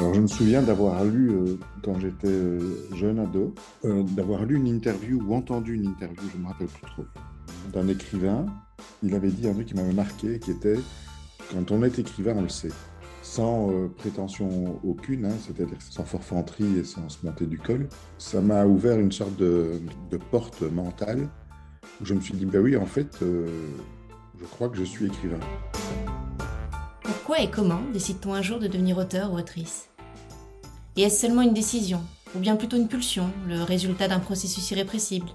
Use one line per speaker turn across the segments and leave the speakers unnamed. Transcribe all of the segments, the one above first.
Alors je me souviens d'avoir lu, euh, quand j'étais euh, jeune ado, euh, d'avoir lu une interview ou entendu une interview, je ne me rappelle plus trop, d'un écrivain. Il avait dit un truc qui m'avait marqué, qui était quand on est écrivain, on le sait, sans prétention aucune, hein, c'est-à-dire sans forfanterie et sans se monter du col. Ça m'a ouvert une sorte de, porte mentale où je me suis dit, ben oui, en fait, je crois que je suis écrivain.
Pourquoi et comment décide-t-on un jour de devenir auteur ou autrice? Et est-ce seulement une décision, ou bien plutôt une pulsion, le résultat d'un processus irrépressible?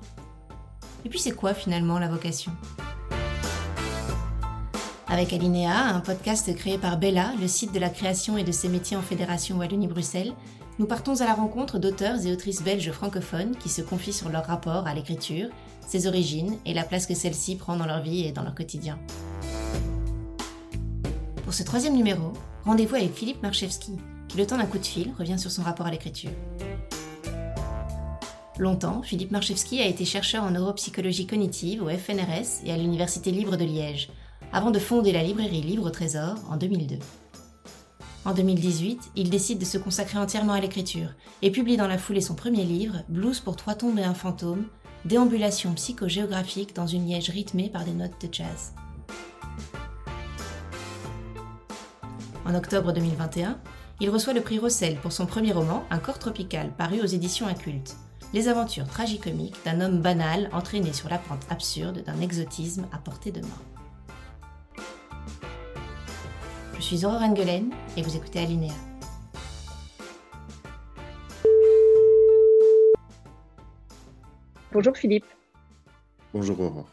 Et puis c'est quoi finalement la vocation? Avec Alinéa, un podcast créé par Bella, le site de la création et de ses métiers en Fédération Wallonie-Bruxelles, nous partons à la rencontre d'auteurs et autrices belges francophones qui se confient sur leur rapport à l'écriture, ses origines et la place que celle-ci prend dans leur vie et dans leur quotidien. Pour ce troisième numéro, rendez-vous avec Philippe Marchewski, qui le temps d'un coup de fil revient sur son rapport à l'écriture. Longtemps, Philippe Marchewski a été chercheur en neuropsychologie cognitive au FNRS et à l'Université libre de Liège, avant de fonder la librairie Livre au Trésor en 2002. En 2018, il décide de se consacrer entièrement à l'écriture et publie dans la foulée son premier livre, Blues pour trois tombes et un fantôme, déambulation psychogéographique dans une Liège rythmée par des notes de jazz. En octobre 2021, il reçoit le prix Rossel pour son premier roman, Un corps tropical, paru aux éditions Incultes. Les aventures tragicomiques d'un homme banal entraîné sur la pente absurde d'un exotisme à portée de main. Je suis Aurore Engelen et vous écoutez Alinéa.
Bonjour Philippe.
Bonjour Aurore.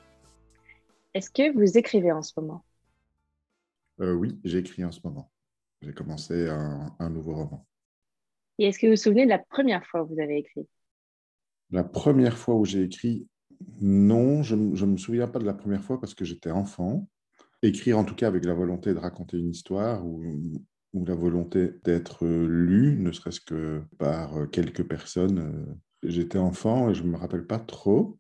Est-ce que vous écrivez en ce moment?
Euh, Oui, j'écris en ce moment j'ai commencé un, nouveau roman.
Et est-ce que vous vous souvenez de la première fois où vous avez écrit?
La première fois où j'ai écrit, non, je ne me souviens pas de la première fois parce que j'étais enfant. Écrire en tout cas avec la volonté de raconter une histoire ou, ou la volonté d'être lu, ne serait-ce que par quelques personnes. J'étais enfant et je ne me rappelle pas trop.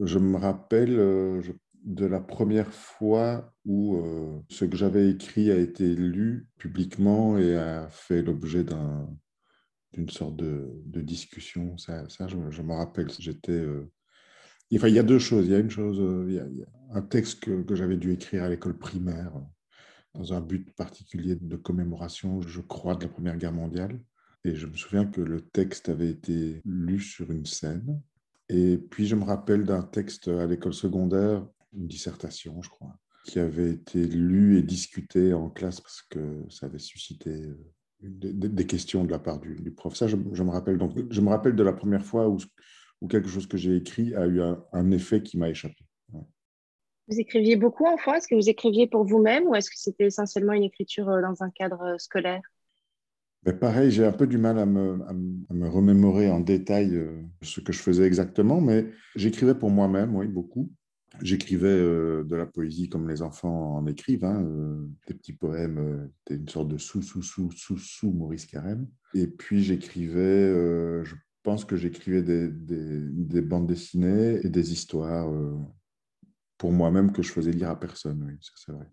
Je me rappelle, je de la première fois où euh, ce que j'avais écrit a été lu publiquement et a fait l'objet d'une sorte de, discussion. Ça, je, me rappelle. J'étais. Euh, il y a deux choses. Il y a une chose, euh, il y a, un texte que, j'avais dû écrire à l'école primaire dans un but particulier de commémoration, je crois, de la Première Guerre mondiale. Et je me souviens que le texte avait été lu sur une scène. Et puis je me rappelle d'un texte à l'école secondaire une dissertation, je crois, qui avait été lue et discutée en classe parce que ça avait suscité euh, des, questions de la part du, prof. Ça, je, me rappelle. Donc, je me rappelle de la première fois où, où quelque chose que j'ai écrit a eu un, effet qui m'a échappé.
Vous écriviez beaucoup enfant Est-ce que vous écriviez pour vous-même ou est-ce que c'était essentiellement une écriture euh, dans un cadre euh, scolaire?
Ben pareil, j'ai un peu du mal à me, à me, remémorer en détail ce que je faisais exactement, mais j'écrivais pour moi-même, oui, beaucoup. J'écrivais euh, de la poésie comme les enfants en écrivent, hein, euh, des petits poèmes, euh, une sorte de sous-sous-sous-sous-sous Maurice Carême. Et puis j'écrivais, je pense que j'écrivais des, des, bandes dessinées et des histoires pour moi-même que je faisais lire à personne, oui, ça c'est vrai.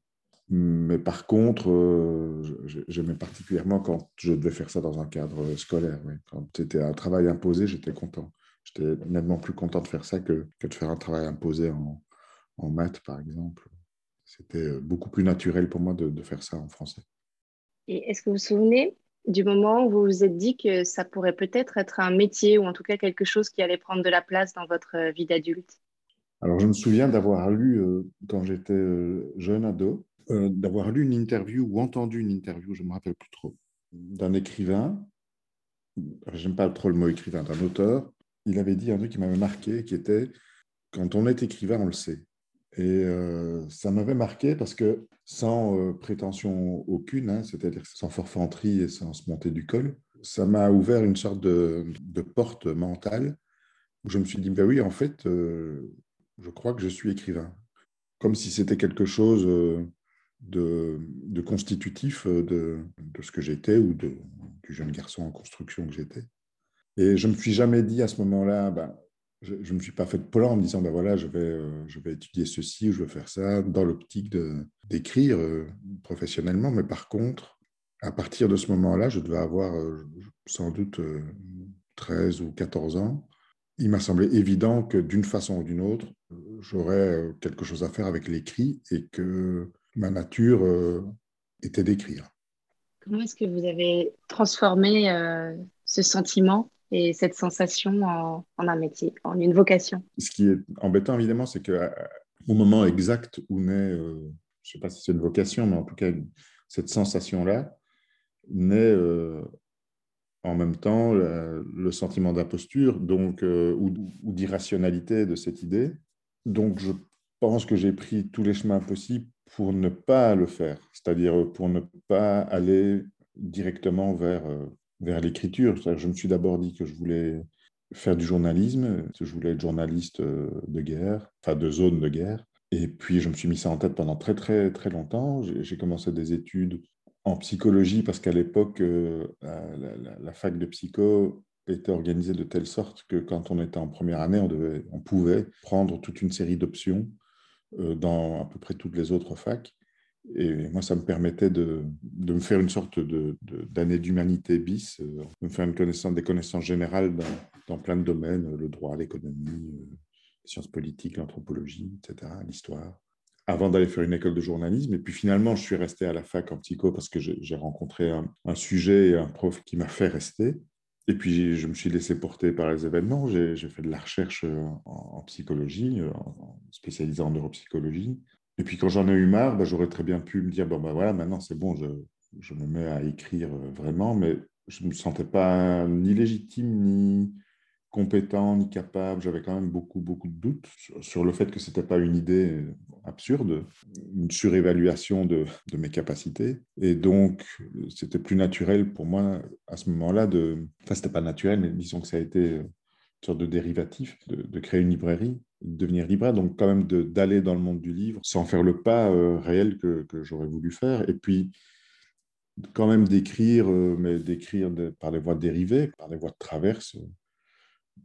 Mais par contre, j'aimais particulièrement quand je devais faire ça dans un cadre scolaire. Quand c'était un travail imposé, j'étais content. J'étais nettement plus content de faire ça que de faire un travail imposé en, en maths, par exemple. C'était euh, beaucoup plus naturel pour moi de, faire ça en français.
Et est-ce que vous vous souvenez du moment où vous vous êtes dit que ça pourrait peut-être être un métier ou en tout cas quelque chose qui allait prendre de la place dans votre euh, vie d'adulte?
Alors, je me souviens d'avoir lu, euh, quand j'étais jeune ado, d'avoir lu une interview ou entendu une interview, je ne me rappelle plus trop, d'un écrivain, j'aime pas trop le mot écrivain, d'un auteur, il avait dit un truc qui m'avait marqué, qui était, quand on est écrivain, on le sait. Et euh, ça m'avait marqué parce que sans euh, prétention aucune, hein, c'est-à-dire sans forfanterie et sans se monter du col, ça m'a ouvert une sorte de, porte mentale où je me suis dit, ben oui, en fait, euh, je crois que je suis écrivain. Comme si c'était quelque chose de, constitutif de, ce que j'étais ou du jeune garçon en construction que j'étais. Et je ne me suis jamais dit à ce moment-là, ben, je ne me suis pas fait de plan en me disant, ben voilà, je vais, euh, je vais étudier ceci ou je vais faire ça, dans l'optique d'écrire euh, professionnellement. Mais par contre, à partir de ce moment-là, je devais avoir euh, sans doute 13 ou 14 ans. Il m'a semblé évident que d'une façon ou d'une autre, j'aurais quelque chose à faire avec l'écrit et que ma nature était d'écrire.
Comment est-ce que vous avez transformé ce sentiment? Et cette sensation en, un métier, en une vocation.
Ce qui est embêtant, évidemment, c'est qu'au euh, moment exact où naît, euh, je ne sais pas si c'est une vocation, mais en tout cas, cette sensation-là naît euh, en même temps le, sentiment d'imposture donc, ou, ou d'irrationalité de cette idée. Donc, je pense que j'ai pris tous les chemins possibles pour ne pas le faire, c'est-à-dire pour ne pas aller directement vers vers l'écriture. Je me suis d'abord dit que je voulais faire du journalisme, que je voulais être journaliste euh, de guerre, enfin de zone de guerre. Et puis je me suis mis ça en tête pendant très très très longtemps. J'ai commencé des études en psychologie parce qu'à l'époque, euh, la, fac de psycho était organisée de telle sorte que quand on était en première année, on, devait, on pouvait prendre toute une série d'options euh, dans à peu près toutes les autres facs. Et moi, ça me permettait de, de me faire une sorte d'année d'humanité bis, euh, de me faire une connaissance, des connaissances générales dans, plein de domaines, le droit, l'économie, euh, les sciences politiques, l'anthropologie, etc., l'histoire, avant d'aller faire une école de journalisme. Et puis finalement, je suis resté à la fac en psycho parce que j'ai rencontré un, sujet et un prof qui m'a fait rester. Et puis, je me suis laissé porter par les événements. J'ai fait de la recherche en, psychologie, en, spécialisé en neuropsychologie. Et puis quand j'en ai eu marre, bah, j'aurais très bien pu me dire, bon ben voilà, maintenant c'est bon, je, je, me mets à écrire euh, vraiment, mais je ne me sentais pas ni légitime, ni compétent, ni capable. J'avais quand même beaucoup, beaucoup de doutes sur, le fait que ce n'était pas une idée absurde, une surévaluation de, mes capacités. Et donc, c'était plus naturel pour moi à ce moment-là de... Enfin, ce n'était pas naturel, mais disons que ça a été une sorte de dérivatif de créer une librairie devenir libraire, donc quand même d'aller dans le monde du livre sans faire le pas euh, réel que, que j'aurais voulu faire. Et puis, quand même d'écrire, euh, mais d'écrire par des voies dérivées, par des voies de traverse,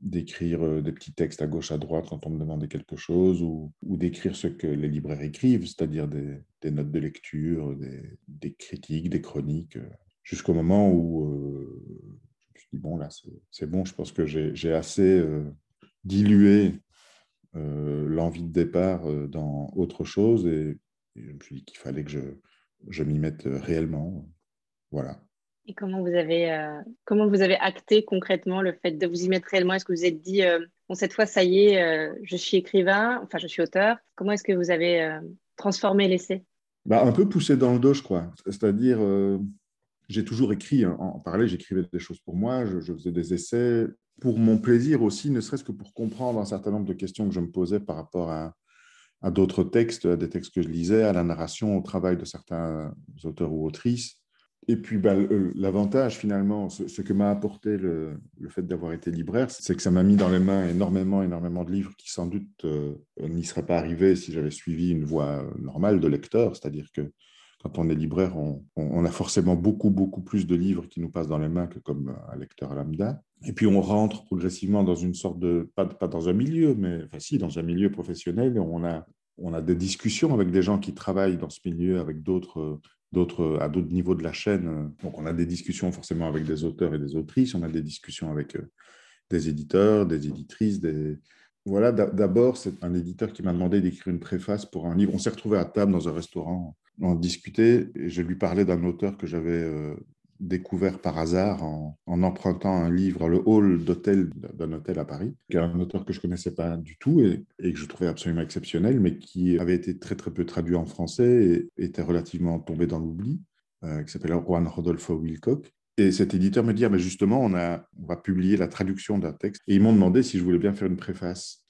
d'écrire euh, des petits textes à gauche, à droite quand on me demandait quelque chose, ou, ou d'écrire ce que les libraires écrivent, c'est-à-dire des, notes de lecture, des, des critiques, des chroniques, jusqu'au moment où je me suis dit, bon, là, c'est bon, je pense que j'ai assez dilué l'envie de départ euh, dans autre chose et, je me suis dit qu'il fallait que je, je m'y mette euh, réellement. Voilà.
Et comment vous avez comment vous avez acté concrètement le fait de vous y mettre réellement? Est-ce que vous vous êtes dit bon cette fois ça y est, je suis écrivain, enfin je suis auteur. Comment est-ce que vous avez transformé l'essai?
Bah, un peu poussé dans le dos, je crois. C'est-à-dire, j'ai toujours écrit hein, en, parallèle, j'écrivais des choses pour moi, je, je, faisais des essais, pour mon plaisir aussi, ne serait-ce que pour comprendre un certain nombre de questions que je me posais par rapport à, d'autres textes, à des textes que je lisais, à la narration, au travail de certains auteurs ou autrices. Et puis, bah, l'avantage finalement, ce, que m'a apporté le, fait d'avoir été libraire, c'est que ça m'a mis dans les mains énormément, énormément de livres qui sans doute euh, n'y seraient pas arrivés si j'avais suivi une voie normale de lecteur, c'est-à-dire que quand on est libraire, on, a forcément beaucoup, beaucoup plus de livres qui nous passent dans les mains que comme un lecteur lambda. Et puis on rentre progressivement dans une sorte de, pas, dans un milieu, mais enfin si, dans un milieu professionnel, on a, on a des discussions avec des gens qui travaillent dans ce milieu, avec d'autres, d'autres, à d'autres niveaux de la chaîne. Donc on a des discussions forcément avec des auteurs et des autrices, on a des discussions avec euh, des éditeurs, des éditrices, voilà, d'abord, c'est un éditeur qui m'a demandé d'écrire une préface pour un livre. On s'est retrouvé à table dans un restaurant on discutait et je lui parlais d'un auteur que j'avais euh, découvert par hasard en, empruntant un livre, le hall d'hôtel d'un hôtel à Paris, qui est un auteur que je connaissais pas du tout et, que je trouvais absolument exceptionnel, mais qui avait été très très peu traduit en français et était relativement tombé dans l'oubli, euh, qui s'appelle Juan Rodolfo Wilcock. Et cet éditeur me dit, ah, mais justement, on, a, on va publier la traduction d'un texte. Et ils m'ont demandé si je voulais bien faire une préface.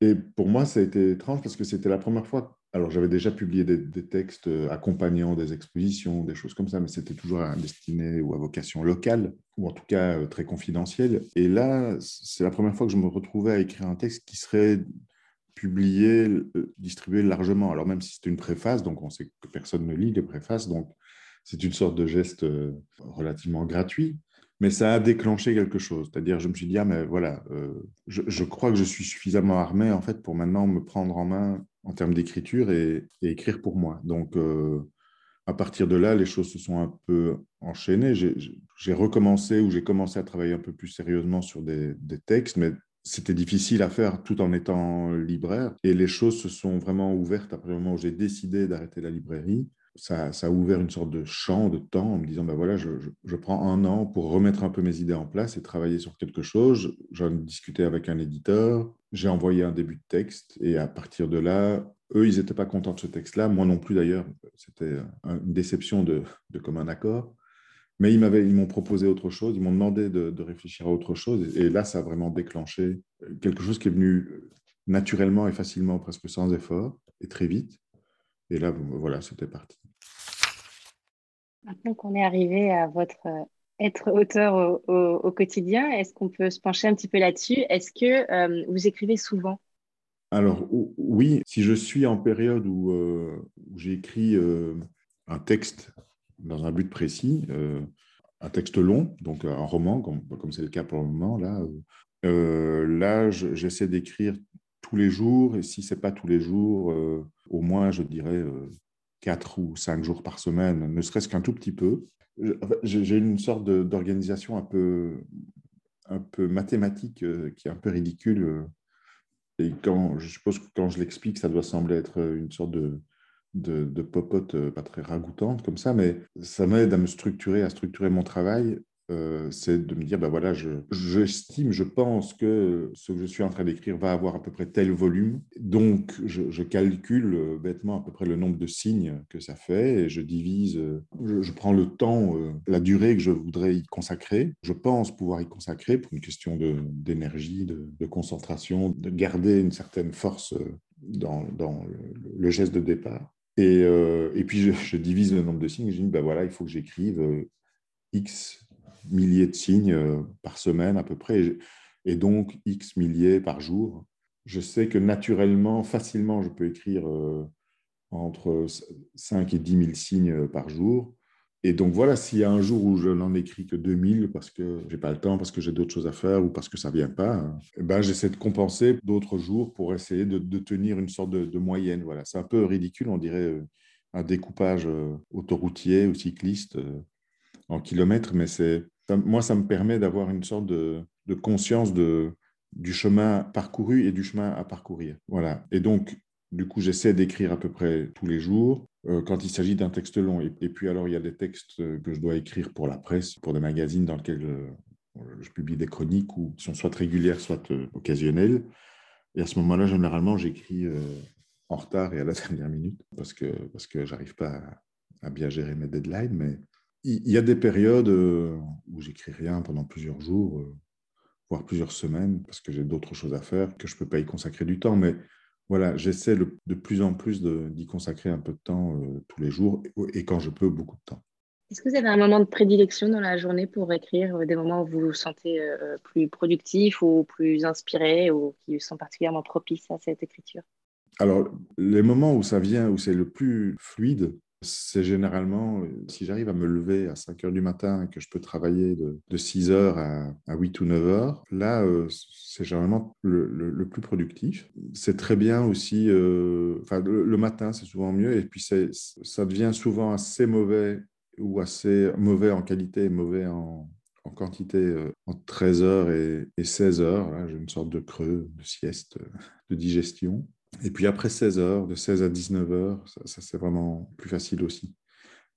Et pour moi, ça a été étrange parce que c'était la première fois alors, j'avais déjà publié des, textes euh, accompagnant des expositions, des choses comme ça, mais c'était toujours destiné ou à vocation locale, ou en tout cas euh, très confidentielle. Et là, c'est la première fois que je me retrouvais à écrire un texte qui serait publié, euh, distribué largement. Alors, même si c'est une préface, donc on sait que personne ne lit les préfaces, donc c'est une sorte de geste relativement gratuit. Mais ça a déclenché quelque chose. C'est-à-dire, je me suis dit, ah, mais voilà, je, je, crois que je suis suffisamment armé, en fait, pour maintenant me prendre en main en termes d'écriture et, écrire pour moi. Donc, euh, à partir de là, les choses se sont un peu enchaînées. J'ai recommencé ou j'ai commencé à travailler un peu plus sérieusement sur des, des textes, mais c'était difficile à faire tout en étant libraire. Et les choses se sont vraiment ouvertes à partir du moment où j'ai décidé d'arrêter la librairie. Ça, a ouvert une sorte de champ de temps en me disant, ben voilà, je, je, prends un an pour remettre un peu mes idées en place et travailler sur quelque chose. J'en ai discuté avec un éditeur, j'ai envoyé un début de texte et à partir de là, eux, ils n'étaient pas contents de ce texte-là, moi non plus d'ailleurs. C'était une déception de, de commun accord. Mais ils m'ont proposé autre chose, ils m'ont demandé de, réfléchir à autre chose. Et là, ça a vraiment déclenché quelque chose qui est venu naturellement et facilement, presque sans effort, et très vite. Et là, voilà, c'était parti.
Maintenant qu'on est arrivé à votre euh, être auteur au, quotidien, est-ce qu'on peut se pencher un petit peu là-dessus? Est-ce que euh, vous écrivez souvent?
Alors oui, si je suis en période où, euh, où j'écris un texte dans un but précis, un texte long, donc un roman, comme c'est le cas pour le moment. Là, là j'essaie d'écrire tous les jours, et si ce n'est pas tous les jours, euh, au moins, je dirais, quatre ou cinq jours par semaine, ne serait-ce qu'un tout petit peu. J'ai une sorte d'organisation un peu, un peu mathématique qui est un peu ridicule. Et quand, je suppose que quand je l'explique, ça doit sembler être une sorte de, de, de popote euh, pas très ragoûtante comme ça, mais ça m'aide à me structurer, à structurer mon travail. Euh, c'est de me dire, ben voilà, j'estime, je, pense que ce que je suis en train d'écrire va avoir à peu près tel volume. Donc, je, calcule euh, bêtement à peu près le nombre de signes que ça fait et je divise, je, prends le temps, la durée que je voudrais y consacrer. Je pense pouvoir y consacrer pour une question d'énergie, de, de, concentration, de garder une certaine force dans, dans le, geste de départ. Euh, et, puis, je, divise le nombre de signes et je dis, ben voilà, il faut que j'écrive euh, X milliers de signes euh, par semaine à peu près, et, donc X milliers par jour. Je sais que naturellement, facilement, je peux écrire entre 5 et 10 000 signes par jour. Et donc voilà, s'il y a un jour où je n'en écris que 2000 parce que j'ai pas le temps, parce que j'ai d'autres choses à faire ou parce que ça vient pas, eh ben j'essaie de compenser d'autres jours pour essayer de, tenir une sorte de, moyenne. Voilà, c'est un peu ridicule, on dirait euh, un découpage euh, autoroutier ou cycliste euh, en kilomètres, mais c'est moi ça me permet d'avoir une sorte de, conscience du chemin parcouru et du chemin à parcourir. Voilà. Et donc du coup, j'essaie d'écrire à peu près tous les jours euh, quand il s'agit d'un texte long. Et, puis alors, il y a des textes que je dois écrire pour la presse, pour des magazines dans lesquels je, je publie des chroniques ou qui sont soit régulières, soit euh, occasionnelles. Et à ce moment-là, généralement, j'écris euh, en retard et à la dernière minute parce que, parce que je n'arrive pas à, bien gérer mes deadlines. Mais il y, a des périodes où j'écris rien pendant plusieurs jours, voire plusieurs semaines, parce que j'ai d'autres choses à faire, que je ne peux pas y consacrer du temps. Mais voilà, j'essaie de plus en plus d'y consacrer un peu de temps euh, tous les jours et, quand je peux, beaucoup de temps.
Est-ce que vous avez un moment de prédilection dans la journée pour écrire, euh, des moments où vous vous sentez euh, plus productif ou plus inspiré ou qui sont particulièrement propices à cette écriture?
Alors, les moments où ça vient, où c'est le plus fluide, c'est généralement, si j'arrive à me lever à 5 heures du matin et que je peux travailler de, 6 heures à, 8 ou 9 heures, là, euh, c'est généralement le, plus productif. C'est très bien aussi, euh, le, matin, c'est souvent mieux, et puis ça devient souvent assez mauvais ou assez mauvais en qualité et mauvais en, quantité euh, entre 13 heures et, et 16 heures. Là, j'ai une sorte de creux, de sieste, de digestion. Et puis après 16 heures, de 16 à 19 heures, ça, c'est vraiment plus facile aussi.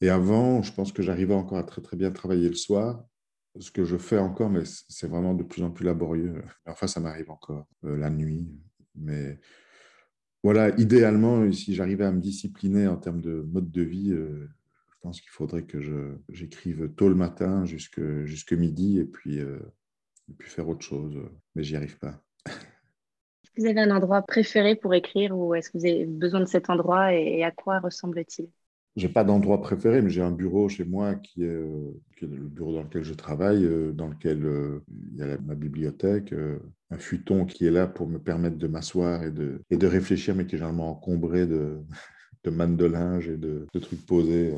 Et avant, je pense que j'arrivais encore à très très bien travailler le soir, ce que je fais encore, mais c'est vraiment de plus en plus laborieux. Enfin, ça m'arrive encore euh, la nuit. Mais voilà, idéalement, si j'arrivais à me discipliner en termes de mode de vie, euh, je pense qu'il faudrait que j'écrive tôt le matin jusque, jusque midi et puis, euh, et puis faire autre chose. Mais j'y arrive pas.
Vous avez un endroit préféré pour écrire ou est-ce que vous avez besoin de cet endroit et, à quoi ressemble-t-il?
J'ai pas d'endroit préféré, mais j'ai un bureau chez moi qui est, euh, le bureau dans lequel je travaille, euh, dans lequel euh, il y a ma bibliothèque, un futon qui est là pour me permettre de m'asseoir et de, réfléchir, mais qui est généralement encombré de, de de linge et de, trucs posés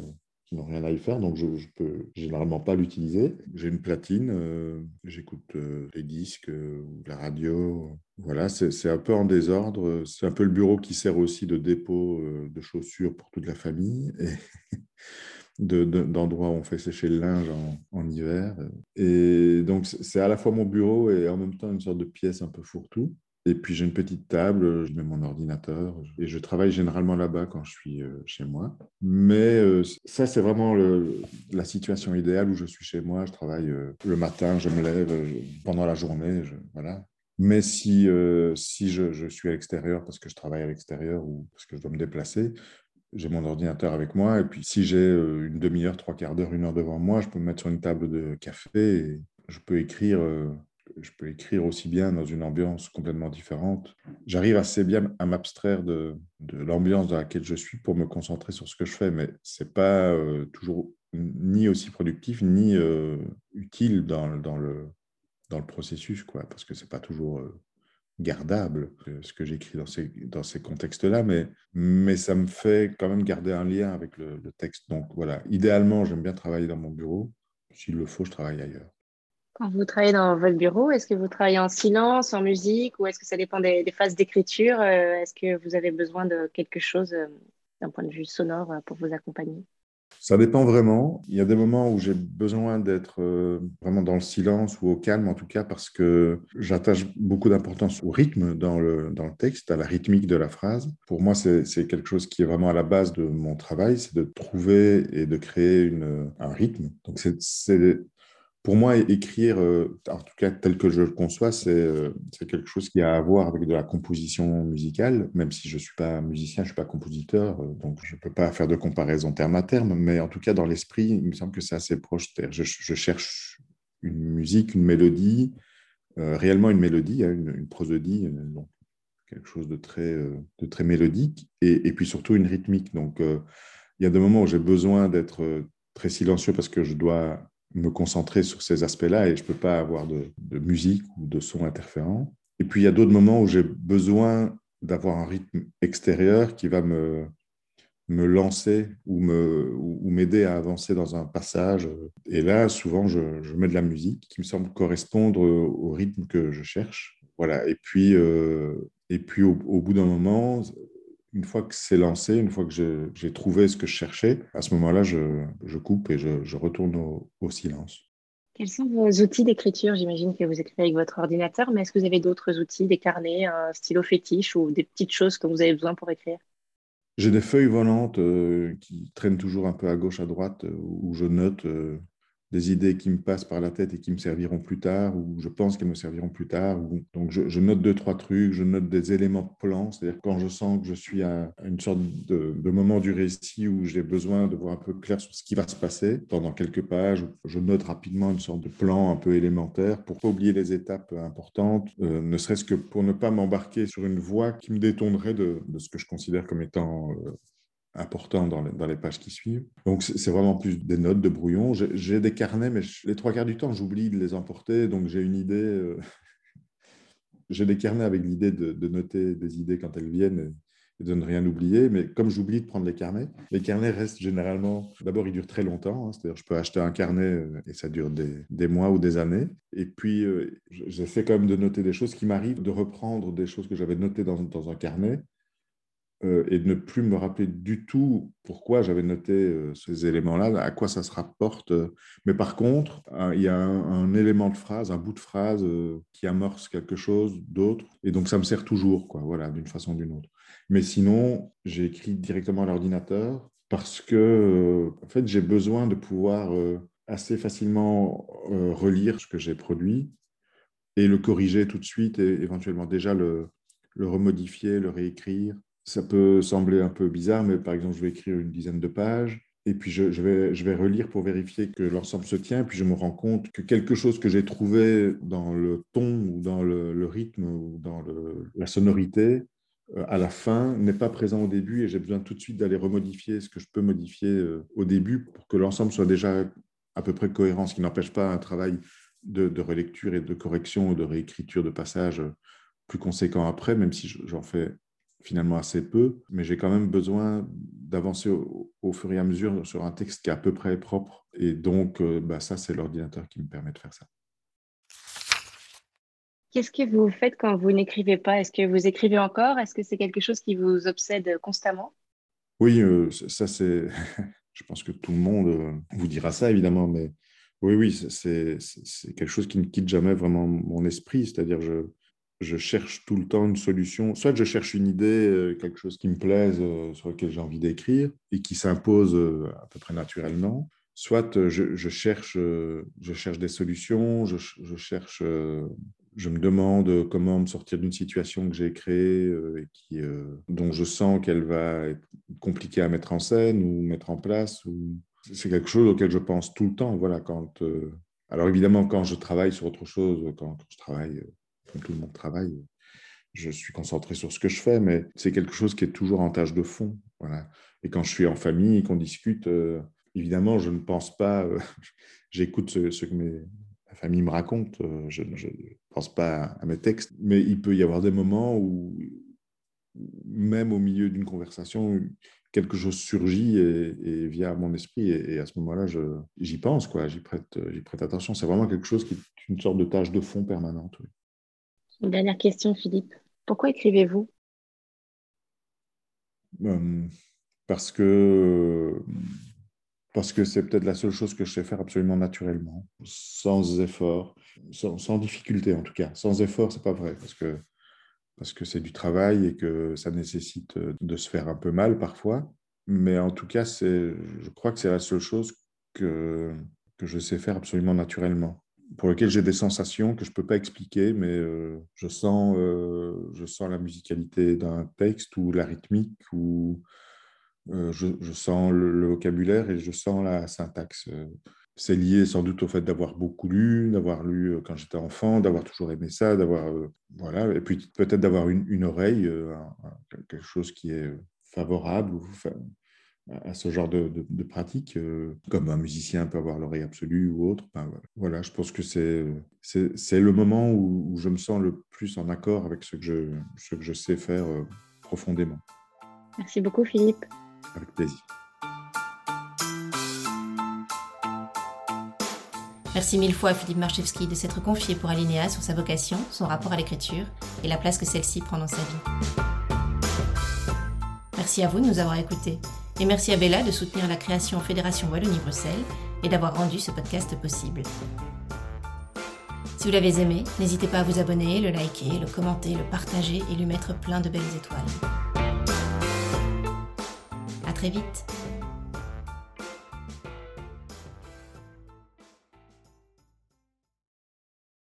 n'ont rien à y faire, donc je, ne peux généralement pas l'utiliser. J'ai une platine, euh, j'écoute euh, les disques ou la radio. Voilà, c'est un peu en désordre. C'est un peu le bureau qui sert aussi de dépôt de chaussures pour toute la famille. Et d'endroits où on fait sécher le linge en, hiver. Et donc, c'est à la fois mon bureau et en même temps une sorte de pièce un peu fourre-tout. Et puis j'ai une petite table, je mets mon ordinateur et je travaille généralement là-bas quand je suis euh, chez moi. Mais euh, ça, c'est vraiment la situation idéale où je suis chez moi. Je travaille euh, le matin, je me lève pendant la journée. voilà. Mais si, si je, suis à l'extérieur parce que je travaille à l'extérieur ou parce que je dois me déplacer, j'ai mon ordinateur avec moi. Et puis si j'ai une demi-heure, trois quarts d'heure, une heure devant moi, je peux me mettre sur une table de café et je peux écrire je peux écrire aussi bien dans une ambiance complètement différente. J'arrive assez bien à m'abstraire de, l'ambiance dans laquelle je suis pour me concentrer sur ce que je fais, mais ce n'est pas euh, toujours ni aussi productif ni euh, utile dans, le, processus, quoi, parce que ce n'est pas toujours euh, gardable ce que j'écris dans ces, contextes-là, mais, mais ça me fait quand même garder un lien avec le, le texte. Donc voilà, idéalement, j'aime bien travailler dans mon bureau. S'il le faut, je travaille ailleurs.
Quand vous travaillez dans votre bureau, est-ce que vous travaillez en silence, en musique, ou est-ce que ça dépend des, phases d'écriture euh, Est-ce que vous avez besoin de quelque chose euh, d'un point de vue sonore euh, pour vous accompagner?
Ça dépend vraiment. Il y a des moments où j'ai besoin d'être vraiment dans le silence ou au calme, en tout cas, parce que j'attache beaucoup d'importance au rythme dans le, dans le texte, à la rythmique de la phrase. Pour moi, c'est quelque chose qui est vraiment à la base de mon travail, c'est de trouver et de créer un rythme. Donc, c'est pour moi, écrire, euh, en tout cas tel que je le conçois, euh, c'est quelque chose qui a à voir avec de la composition musicale, même si je ne suis pas musicien, je ne suis pas compositeur, euh, donc je ne peux pas faire de comparaison terme à terme, mais en tout cas, dans l'esprit, il me semble que c'est assez proche. Je, cherche une musique, une mélodie, réellement une mélodie, hein, une, prosodie, donc quelque chose de très, de très mélodique, et, et, puis surtout une rythmique. Donc, il y a des moments où j'ai besoin d'être très silencieux parce que je dois me concentrer sur ces aspects-là et je ne peux pas avoir de, musique ou de son interférent. Et puis, il y a d'autres moments où j'ai besoin d'avoir un rythme extérieur qui va me, me lancer ou m'aider ou à avancer dans un passage. Et là, souvent, je, mets de la musique qui me semble correspondre au rythme que je cherche. Voilà. Et puis, euh, et puis au bout d'un moment, une fois que c'est lancé, une fois que j'ai trouvé ce que je cherchais, à ce moment-là, je, coupe et je, retourne au, silence.
Quels sont vos outils d'écriture? J'imagine que vous écrivez avec votre ordinateur, mais est-ce que vous avez d'autres outils, des carnets, un stylo fétiche ou des petites choses que vous avez besoin pour écrire?
J'ai des feuilles volantes euh, qui traînent toujours un peu à gauche, à droite, euh, où je note euh, des idées qui me passent par la tête et qui me serviront plus tard, ou je pense qu'elles me serviront plus tard. Donc je, note deux, trois trucs, je note des éléments de plan, c'est-à-dire quand je sens que je suis à une sorte de, moment du récit où j'ai besoin de voir un peu clair sur ce qui va se passer pendant quelques pages, je note rapidement une sorte de plan un peu élémentaire pour pas oublier les étapes importantes, euh, ne serait-ce que pour ne pas m'embarquer sur une voie qui me détournerait de, ce que je considère comme étant euh, important dans les, pages qui suivent. Donc, c'est vraiment plus des notes de brouillon. J'ai des carnets, mais les trois quarts du temps, j'oublie de les emporter. Donc, j'ai une idée. Euh, j'ai des carnets avec l'idée de, noter des idées quand elles viennent et, de ne rien oublier. Mais comme j'oublie de prendre les carnets, les carnets restent généralement. D'abord, ils durent très longtemps. Hein. C'est-à-dire, je peux acheter un carnet euh, et ça dure des, mois ou des années. Et puis, euh, j'essaie quand même de noter des choses qui m'arrivent, de reprendre des choses que j'avais notées dans, dans un carnet euh, et de ne plus me rappeler du tout pourquoi j'avais noté euh, ces éléments-là, à quoi ça se rapporte. Mais par contre, il y a un, élément de phrase, un bout de phrase euh, qui amorce quelque chose d'autre, et donc ça me sert toujours, quoi, voilà, d'une façon ou d'une autre. Mais sinon, j'ai écrit directement à l'ordinateur parce que, en fait, j'ai besoin de pouvoir assez facilement relire ce que j'ai produit et le corriger tout de suite et éventuellement déjà le remodifier, le réécrire ça peut sembler un peu bizarre, mais par exemple, je vais écrire une dizaine de pages, et puis je, vais, relire pour vérifier que l'ensemble se tient, puis je me rends compte que quelque chose que j'ai trouvé dans le ton ou dans le, rythme ou dans la sonorité, euh, à la fin, n'est pas présent au début, et j'ai besoin tout de suite d'aller remodifier ce que je peux modifier euh, au début pour que l'ensemble soit déjà à peu près cohérent, ce qui n'empêche pas un travail de, relecture et de correction ou de réécriture de passage plus conséquent après, même si j'en fais finalement assez peu, mais j'ai quand même besoin d'avancer au, fur et à mesure sur un texte qui est à peu près propre. Et donc, euh, bah, ça, c'est l'ordinateur qui me permet de faire ça.
Qu'est-ce que vous faites quand vous n'écrivez pas? Est-ce que vous écrivez encore? Est-ce que c'est quelque chose qui vous obsède constamment?
Oui, euh, ça c'est. Je pense que tout le monde euh, vous dira ça, évidemment, mais oui, oui, c'est quelque chose qui ne quitte jamais vraiment mon esprit. C'est-à-dire, je, je cherche tout le temps une solution. Soit je cherche une idée, euh, quelque chose qui me plaise, sur lequel j'ai envie d'écrire et qui s'impose à peu près naturellement. Soit je, cherche, je cherche des solutions, je, cherche je me demande comment me sortir d'une situation que j'ai créée euh, et qui, euh, dont je sens qu'elle va être compliquée à mettre en scène ou mettre en place. C'est quelque chose auquel je pense tout le temps. Voilà, quand, euh, Alors évidemment, quand je travaille sur autre chose, quand, je travaille, tout le monde travaille, je suis concentré sur ce que je fais, mais c'est quelque chose qui est toujours en tâche de fond. Voilà. Et quand je suis en famille et qu'on discute, évidemment, je ne pense pas, j'écoute ce, que mes, la famille me raconte. Euh, je ne pense pas à mes textes, mais il peut y avoir des moments où, même au milieu d'une conversation, quelque chose surgit et, vient à mon esprit. Et, à ce moment-là, j'y pense. J'y prête, prête attention. C'est vraiment quelque chose qui est une sorte de tâche de fond permanente.
Une dernière question, Philippe. Pourquoi écrivez-vous?
Euh, Parce que parce que c'est peut-être la seule chose que je sais faire absolument naturellement, sans effort, sans, difficulté en tout cas. Sans effort, c'est pas vrai, parce que parce que c'est du travail et que ça nécessite de se faire un peu mal parfois. Mais en tout cas, c'est, je crois que c'est la seule chose que, que je sais faire absolument naturellement, pour lequel j'ai des sensations que je ne peux pas expliquer, mais euh, je, sens, euh, je sens la musicalité d'un texte ou la rythmique ou euh, je, sens le, vocabulaire et je sens la syntaxe. C'est lié sans doute au fait d'avoir beaucoup lu, d'avoir lu quand j'étais enfant, d'avoir toujours aimé ça, d'avoir voilà, et puis peut-être d'avoir une, oreille, quelque chose qui est favorable à ce genre de, pratique, comme un musicien peut avoir l'oreille absolue ou autre. voilà, je pense que c'est c'est le moment où, je me sens le plus en accord avec ce que je, ce que je sais faire profondément.
Merci beaucoup Philippe.
Avec plaisir.
Merci mille fois à Philippe Marchevski de s'être confié pour Alinéa sur sa vocation, son rapport à l'écriture et la place que celle-ci prend dans sa vie. Merci à vous de nous avoir écoutés. Et merci à Bella de soutenir la création Fédération Wallonie-Bruxelles et d'avoir rendu ce podcast possible. Si vous l'avez aimé, n'hésitez pas à vous abonner, le liker, le commenter, le partager et lui mettre plein de belles étoiles. très vite